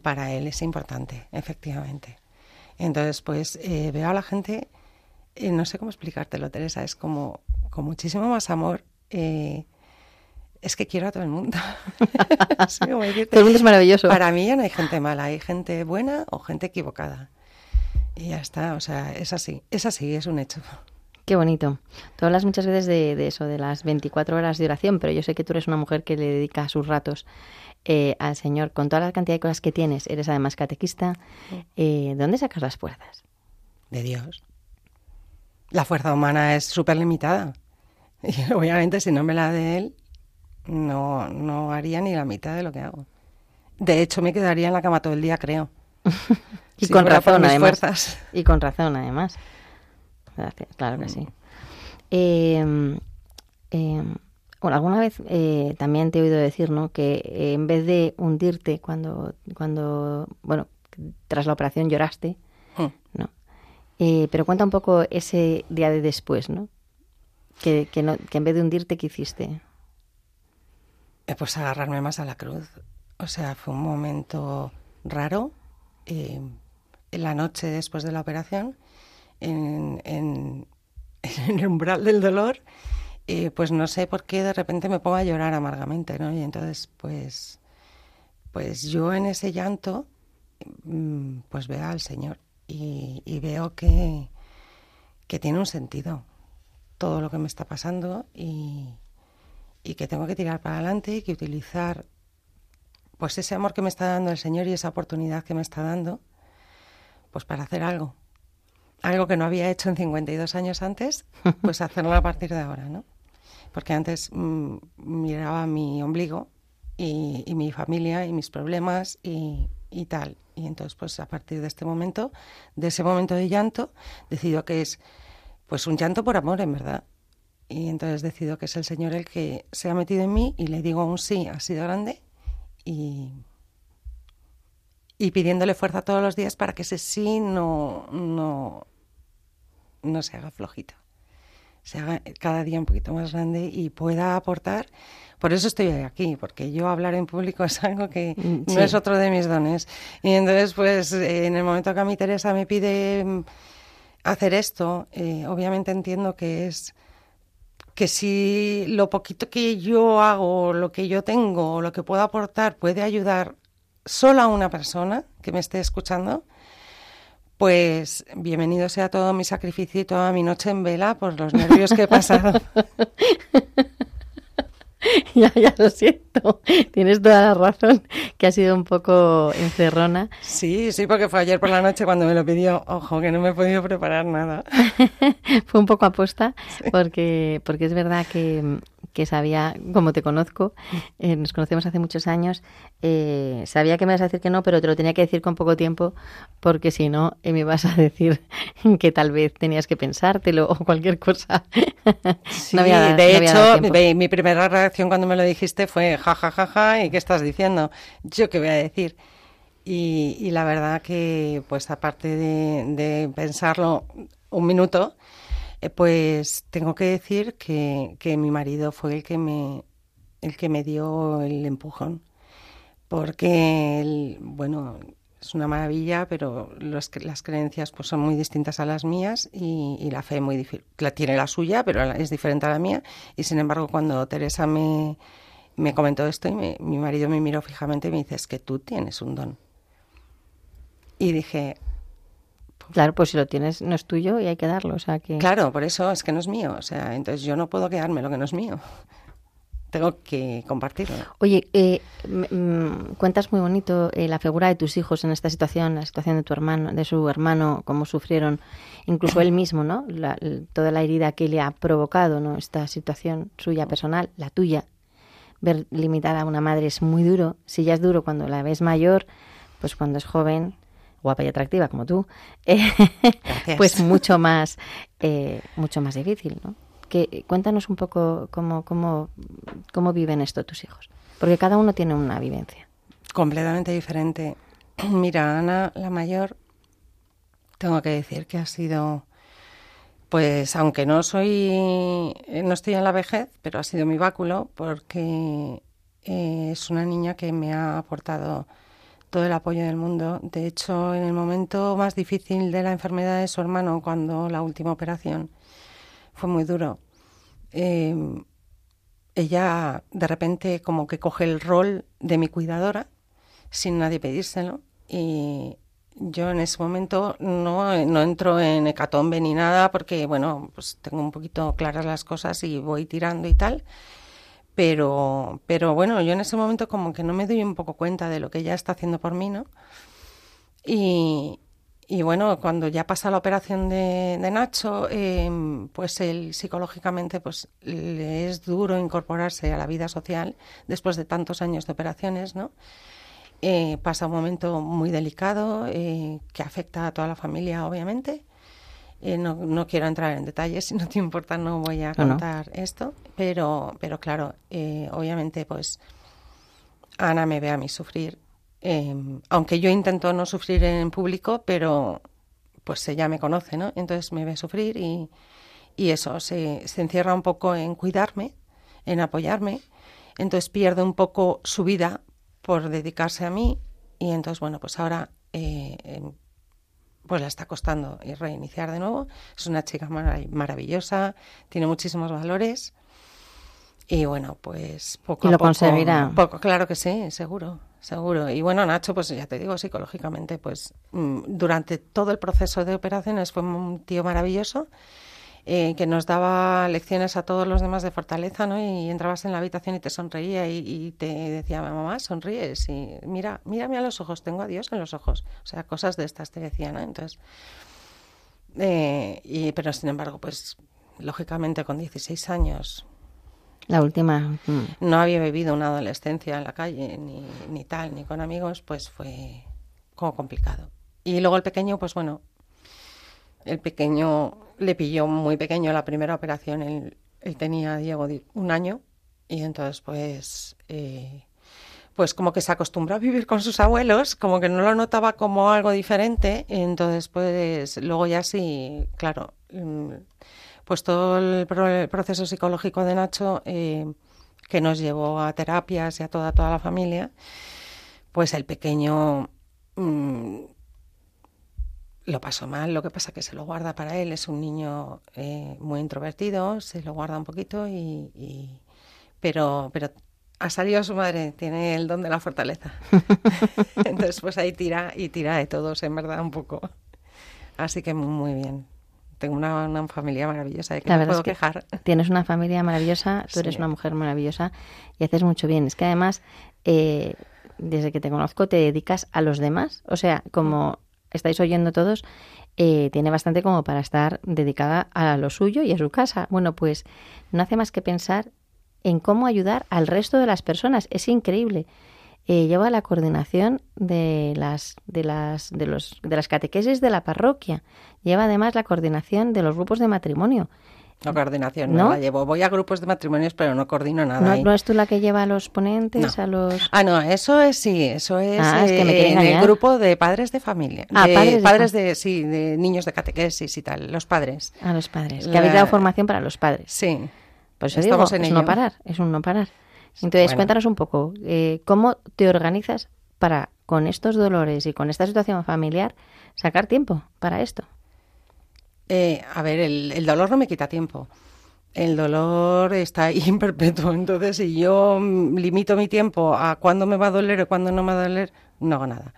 para él es importante, efectivamente. Entonces, pues eh, veo a la gente, eh, no sé cómo explicártelo, Teresa, es como con muchísimo más amor. Eh, es que quiero a todo el mundo. [laughs] todo el mundo es maravilloso. Para mí ya no hay gente mala, hay gente buena o gente equivocada. Y ya está, o sea, es así, es así, es un hecho. Qué bonito. Tú hablas muchas veces de, de, eso, de las 24 horas de oración, pero yo sé que tú eres una mujer que le dedica sus ratos eh, al Señor con toda la cantidad de cosas que tienes, eres además catequista, eh, ¿dónde sacas las fuerzas? De Dios. La fuerza humana es súper limitada. [laughs] Y obviamente si no me la de Él, no, no haría ni la mitad de lo que hago. De hecho, me quedaría en la cama todo el día, creo. [laughs] y con razón, además. Y con razón, además. Claro que sí. Eh, bueno, alguna vez eh, también te he oído decir, ¿no? Que eh, en vez de hundirte cuando, cuando, bueno, tras la operación lloraste, hmm. ¿no? Eh, pero cuenta un poco ese día de después, ¿no? Que, que, no, que en vez de hundirte, ¿qué hiciste? Pues agarrarme más a la cruz. O sea, fue un momento raro. en la noche después de la operación, en, [laughs] el umbral del dolor, pues no sé por qué de repente me pongo a llorar amargamente, ¿no? Y entonces, pues, pues yo en ese llanto, mm, pues veo al Señor y, veo que, que, tiene un sentido todo lo que me está pasando y, y que tengo que tirar para adelante y que utilizar pues ese amor que me está dando el Señor y esa oportunidad que me está dando, pues para hacer algo. Algo que no había hecho en 52 años antes, [laughs] pues hacerlo a partir de ahora, ¿no? porque antes mm, miraba mi ombligo y, mi familia y mis problemas y, tal. Y entonces, pues a partir de este momento, de ese momento de llanto, decido que es pues un llanto por amor, en verdad. Y entonces decido que es el Señor el que se ha metido en mí y le digo un sí así de grande y, y pidiéndole fuerza todos los días para que ese sí no, no, no se haga flojito se haga cada día un poquito más grande y pueda aportar. Por eso estoy aquí, porque yo hablar en público [laughs] es algo que mm, no es otro de mis dones. Y entonces, pues en el momento que a mí Teresa me pide mm, hacer esto, eh, obviamente entiendo que es que si lo poquito que yo hago, lo que yo tengo, lo que puedo aportar puede ayudar solo a una persona que me esté escuchando, pues bienvenido sea todo mi sacrificio y toda mi noche en vela por los nervios que he pasado. [laughs] [laughs] ya, ya lo siento. Tienes toda la razón, que ha sido un poco encerrona. Sí, sí, porque fue ayer por la noche cuando me lo pidió. Ojo, que no me he podido preparar nada. [laughs] fue un poco aposta, porque, porque es verdad que que sabía, como te conozco, eh, nos conocemos hace muchos años, eh, sabía que me ibas a decir que no, pero te lo tenía que decir con poco tiempo, porque si no, eh, me ibas a decir [laughs] que tal vez tenías que pensártelo o cualquier cosa. [laughs] Sí, de hecho, mi, primera reacción cuando me lo dijiste fue ja, ja, ja, ja, ¿y qué estás diciendo? ¿Yo qué voy a decir? Y, la verdad que, pues aparte de pensarlo un minuto, eh, pues tengo que decir que, que, mi marido fue el que me, el que me dio el empujón. Porque, él, bueno, es una maravilla, pero las creencias pues, son muy distintas a las mías y, la fe muy la tiene la suya, pero es diferente a la mía. Y sin embargo, cuando Teresa me, me comentó esto y mi marido me miró fijamente y me dice, es que tú tienes un don. Y dije, Claro, pues si lo tienes no es tuyo y hay que darlo, o sea que... Claro, por eso es que no es mío, o sea, entonces yo no puedo quedarme lo que no es mío. Tengo que compartirlo. Oye, eh, cuentas muy bonito eh, la figura de tus hijos en esta situación, la situación de tu hermano, de su hermano, cómo sufrieron, incluso él mismo, ¿no? toda la herida que le ha provocado, ¿no? Esta situación suya personal, la tuya. Ver limitada a una madre es muy duro. Si ya es duro cuando la ves mayor, pues cuando es joven guapa y atractiva como tú, [laughs] eh, pues mucho más, eh, mucho más difícil, ¿no? Que, cuéntanos un poco cómo, cómo, cómo viven esto tus hijos, porque cada uno tiene una vivencia. Completamente diferente. [clears throat] Mira, Ana, la mayor, tengo que decir que ha sido, pues aunque no soy, no estoy en la vejez, pero ha sido mi báculo porque eh, es una niña que me ha aportado todo el apoyo del mundo. De hecho, en el momento más difícil de la enfermedad de su hermano, cuando la última operación fue muy duro, em, ella de repente como que coge el rol de mi cuidadora sin nadie pedírselo y yo en ese momento no, no entro en hecatombe ni nada porque bueno pues tengo un poquito claras las cosas y voy tirando y tal pero, pero bueno, yo en ese momento como que no me doy un poco cuenta de lo que ella está haciendo por mí, ¿no? Y, y bueno, cuando ya pasa la operación de, Nacho, em, pues él psicológicamente pues le es duro incorporarse a la vida social después de tantos años de operaciones, ¿no? eh, pasa un momento muy delicado eh, que afecta a toda la familia, obviamente. Eh, no, no, quiero entrar en detalles, [laughs] si no te importa no voy a contar esto, pero, pero claro, obviamente pues Ana me ve a mí sufrir, aunque yo intento no sufrir en público, pero pues ella me conoce, ¿no? Entonces me ve sufrir y, y eso, se, se encierra un poco en cuidarme, en apoyarme, entonces pierde un poco su vida por dedicarse a mí y entonces, bueno, pues ahora eh, em, pues la está costando reiniciar de nuevo. Es una chica maravillosa, tiene muchísimos valores y bueno, pues poco y lo a poco, conseguirá. Poco, claro que sí, seguro, seguro. Y bueno, Nacho, pues ya te digo, psicológicamente, pues mm, durante todo el proceso de operaciones fue un tío maravilloso eh, que nos daba lecciones a todos los demás de fortaleza, ¿no? Y entrabas en la habitación y te sonreía y, te decía, mamá, sonríes y mira, mírame a los ojos, tengo a Dios en los ojos. O sea, cosas de estas te decía, ¿no? Entonces, eh, y, pero sin embargo, pues lógicamente con 16 años la última. Mm. No había vivido una adolescencia en la calle, ni, ni, tal, ni con amigos, pues fue como complicado. Y luego el pequeño, pues bueno, el pequeño le pilló muy pequeño la primera operación. Él, tenía, Diego, un año y entonces pues... Eh, pues como que se acostumbró a vivir con sus abuelos, como que no lo notaba como algo diferente, entonces pues luego ya sí, claro, mm, pues todo el, proceso psicológico de Nacho eh, que nos llevó a terapias y a toda, toda la familia, pues el pequeño mm, lo pasó mal, lo que pasa que se lo guarda para él, es un niño eh, muy introvertido, se lo guarda un poquito y, pero pero ha salido su madre, tiene el don de la fortaleza. [laughs] Entonces pues ahí tira y tira de todos, en verdad, un poco. Así que muy bien. Tengo una, familia maravillosa, de que no puedo quejar. Tienes una familia maravillosa, tú eres una mujer maravillosa y haces mucho bien. Es que además, eh, desde que te conozco, te dedicas a los demás. O sea, como estáis oyendo todos, eh, tiene bastante como para estar dedicada a lo suyo y a su casa. Bueno, pues no hace más que pensar en cómo ayudar al resto de las personas. Es increíble. Eh, lleva la coordinación de las de las de los de las catequesis de la parroquia. Lleva además la coordinación de los grupos de matrimonio. No coordinación, no, la llevo. Voy a grupos de matrimonios, pero no coordino nada. ¿No, ¿no es tú la que lleva a los ponentes, a los...? Ah, no, eso es, sí, eso es ah, eh, en el grupo de padres de familia. Ah, padres, padres de, sí, de niños de catequesis y tal, los padres. A los padres, que habéis dado formación para los padres. Sí. Pues eso Estamos digo, en es no parar, es un no parar. Entonces, cuéntanos un poco, eh, ¿cómo te organizas para, con estos dolores y con esta situación familiar, sacar tiempo para esto? Eh, a ver, el, dolor no me quita tiempo. El dolor está ahí en perpetuo. Entonces, si yo limito mi tiempo a cuándo me va a doler o cuándo no me va a doler, no hago nada.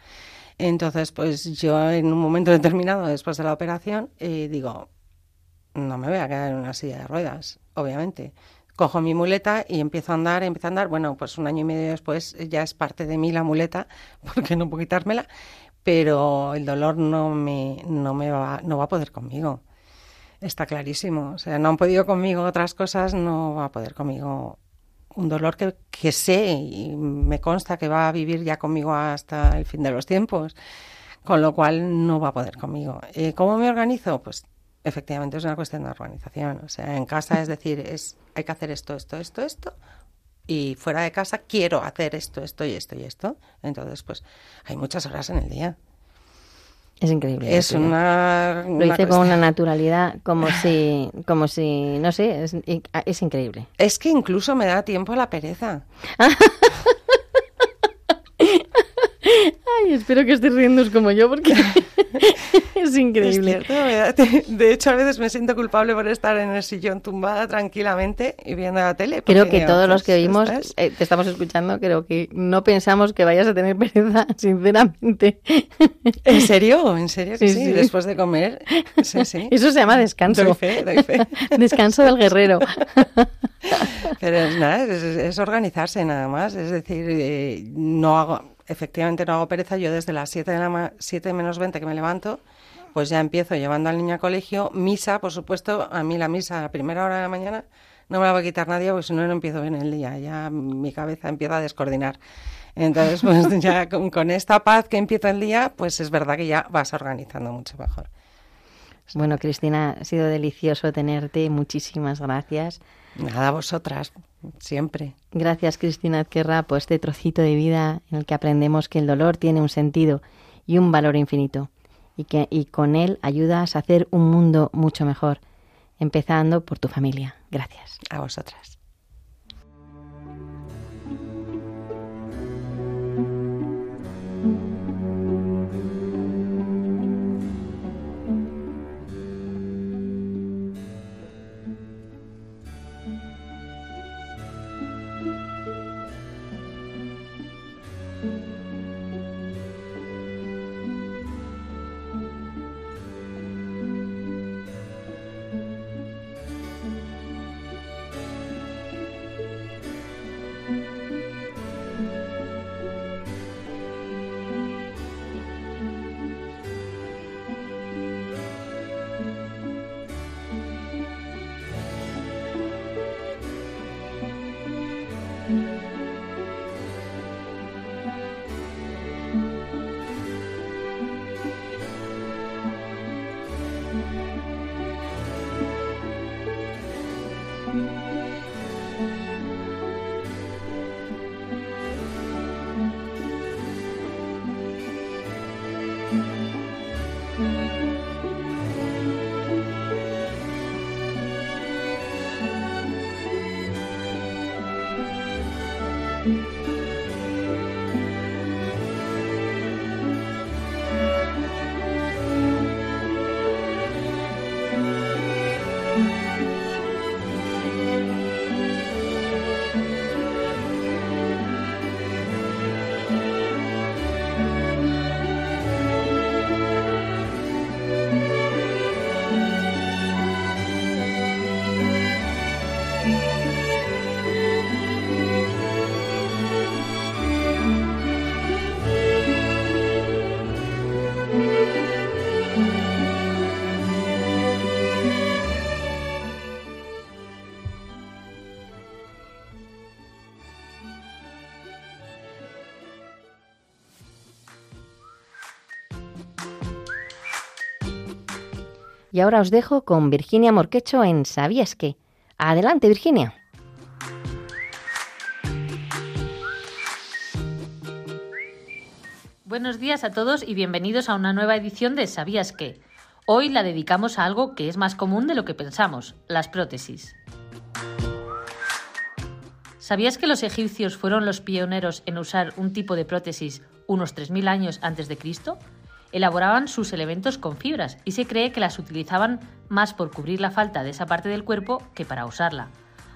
Entonces, pues yo en un momento determinado, después de la operación, eh, digo, no me voy a quedar en una silla de ruedas, obviamente. Cojo mi muleta y empiezo a andar, empiezo a andar. Bueno, pues un año y medio después ya es parte de mí la muleta, [laughs] porque no puedo quitármela pero el dolor no me, no me va, no va a poder conmigo. Está clarísimo. O sea, no han podido conmigo otras cosas, no va a poder conmigo un dolor que, que sé y me consta que va a vivir ya conmigo hasta el fin de los tiempos, con lo cual no va a poder conmigo. Eh, ¿Cómo me organizo? Pues efectivamente es una cuestión de organización. O sea, en casa es decir, es hay que hacer esto, esto, esto, esto, y fuera de casa quiero hacer esto, esto y esto y esto. Entonces, pues hay muchas horas en el día. Es increíble. Es una, Lo hice con una naturalidad, como [laughs] si, como si, no sé, es, es increíble. Es que incluso me da tiempo a la pereza. [laughs] Ay, espero que estés riendo como yo porque [laughs] es increíble. de hecho, a veces me siento culpable por estar en el sillón tumbada tranquilamente y viendo la tele. Creo que todos los que vimos, eh, te estamos escuchando, creo que no pensamos que vayas a tener pereza, [laughs] sinceramente. ¿En serio? ¿En serio sí, sí, Después de comer. Sí, sí. [laughs] Eso se llama descanso. Doy fe, doy fe. Descanso del guerrero. Pero es nada, es, organizarse nada más. Es decir, eh, no hago efectivamente no hago pereza. Yo desde las 7 de la 7 menos 20 que me levanto, pues ya empiezo llevando al niño a colegio. Misa, por supuesto, a mí la misa a la primera hora de la mañana no me la va a quitar nadie porque si no, no empiezo bien el día. Ya mi cabeza empieza a descoordinar. Entonces, pues [laughs] ya con, esta paz que empieza el día, pues es verdad que ya vas organizando mucho mejor. Bueno, Cristina, ha sido delicioso tenerte. Muchísimas gracias. Nada, a vosotras, siempre. Gracias, Cristina Azquerra, por este trocito de vida en el que aprendemos que el dolor tiene un sentido y un valor infinito y que y con él ayudas a hacer un mundo mucho mejor, empezando por tu familia. Gracias. A vosotras. Y ahora os dejo con Virginia Morquecho en ¿Sabías qué? Adelante, Virginia. Buenos días a todos y bienvenidos a una nueva edición de ¿Sabías qué? Hoy la dedicamos a algo que es más común de lo que pensamos, las prótesis. ¿Sabías que los egipcios fueron los pioneros en usar un tipo de prótesis unos 3.000 años antes de Cristo? Elaboraban sus elementos con fibras y se cree que las utilizaban más por cubrir la falta de esa parte del cuerpo que para usarla.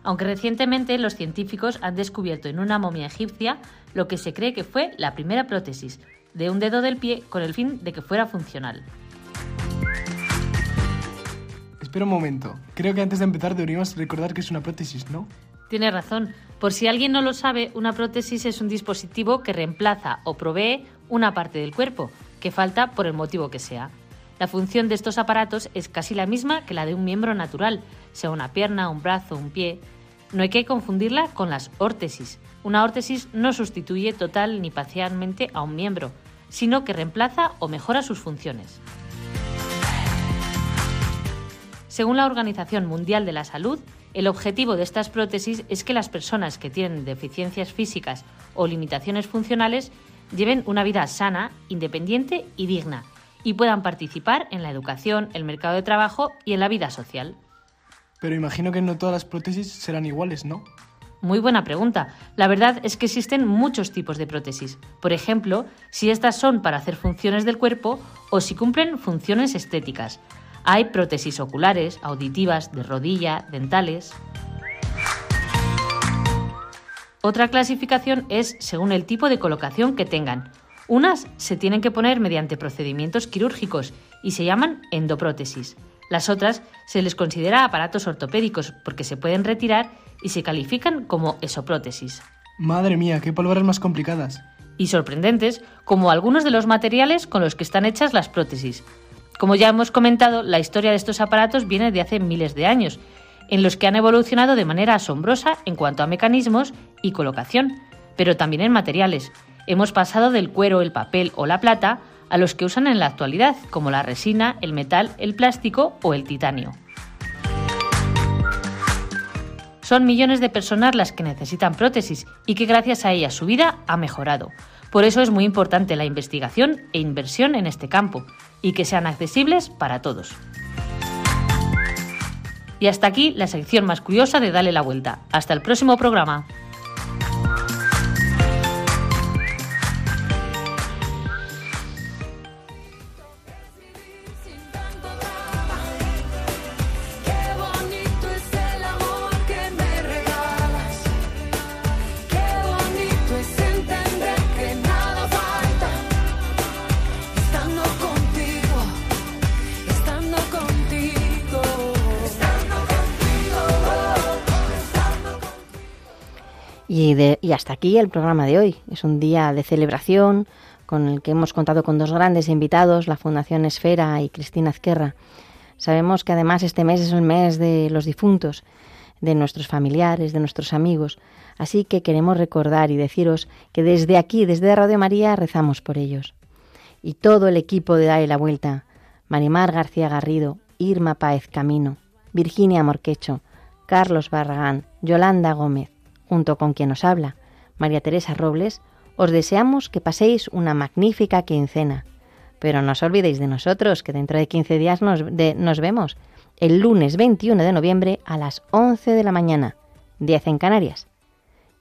Aunque recientemente los científicos han descubierto en una momia egipcia lo que se cree que fue la primera prótesis de un dedo del pie con el fin de que fuera funcional. Espera un momento. Creo que antes de empezar deberíamos recordar que es una prótesis, ¿no? Tiene razón. Por si alguien no lo sabe, una prótesis es un dispositivo que reemplaza o provee una parte del cuerpo, que falta por el motivo que sea. La función de estos aparatos es casi la misma que la de un miembro natural, sea una pierna, un brazo, un pie. No hay que confundirla con las órtesis. Una órtesis no sustituye total ni parcialmente a un miembro, sino que reemplaza o mejora sus funciones. Según la Organización Mundial de la Salud, el objetivo de estas prótesis es que las personas que tienen deficiencias físicas o limitaciones funcionales lleven una vida sana, independiente y digna, y puedan participar en la educación, el mercado de trabajo y en la vida social. Pero imagino que no todas las prótesis serán iguales, ¿no? Muy buena pregunta. La verdad es que existen muchos tipos de prótesis. Por ejemplo, si estas son para hacer funciones del cuerpo o si cumplen funciones estéticas. Hay prótesis oculares, auditivas, de rodilla, dentales. Otra clasificación es según el tipo de colocación que tengan. Unas se tienen que poner mediante procedimientos quirúrgicos y se llaman endoprótesis. Las otras se les considera aparatos ortopédicos porque se pueden retirar y se califican como esoprótesis. Madre mía, qué palabras más complicadas. Y sorprendentes, como algunos de los materiales con los que están hechas las prótesis. Como ya hemos comentado, la historia de estos aparatos viene de hace miles de años en los que han evolucionado de manera asombrosa en cuanto a mecanismos y colocación, pero también en materiales. Hemos pasado del cuero, el papel o la plata a los que usan en la actualidad, como la resina, el metal, el plástico o el titanio. Son millones de personas las que necesitan prótesis y que gracias a ellas su vida ha mejorado. Por eso es muy importante la investigación e inversión en este campo y que sean accesibles para todos. Y hasta aquí la sección más curiosa de Dale la Vuelta. Hasta el próximo programa. Y, hasta aquí el programa de hoy. Es un día de celebración con el que hemos contado con dos grandes invitados, la Fundación Esfera y Cristina Azquerra. Sabemos que además este mes es el mes de los difuntos, de nuestros familiares, de nuestros amigos. Así que queremos recordar y deciros que desde aquí, desde Radio María, rezamos por ellos. Y todo el equipo de Dale la Vuelta, Marimar García Garrido, Irma Páez Camino, Virginia Morquecho, Carlos Barragán, Yolanda Gómez, junto con quien os habla, María Teresa Robles, os deseamos que paséis una magnífica quincena. Pero no os olvidéis de nosotros, que dentro de 15 días nos, nos vemos, el lunes 21 de noviembre a las 11 de la mañana, 10 en Canarias.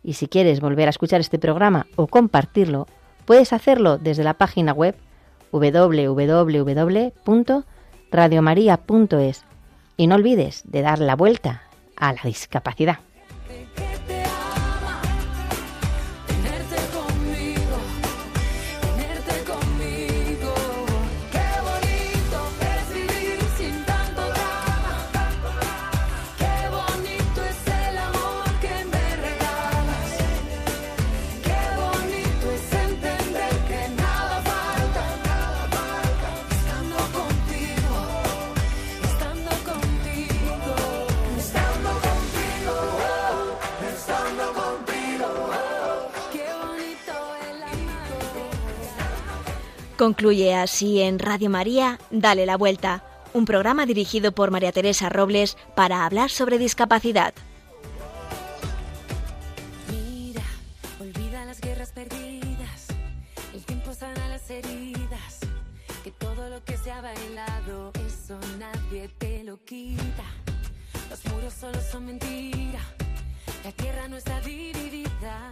Y si quieres volver a escuchar este programa o compartirlo, puedes hacerlo desde la página web www.radiomaria.es y no olvides de dar la vuelta a la discapacidad. Concluye así en Radio María, Dale la Vuelta, un programa dirigido por María Teresa Robles para hablar sobre discapacidad. Mira, olvida las guerras perdidas, el tiempo sana las heridas, que todo lo que se ha bailado, eso nadie te lo quita. Los muros solo son mentira, la tierra no está dividida,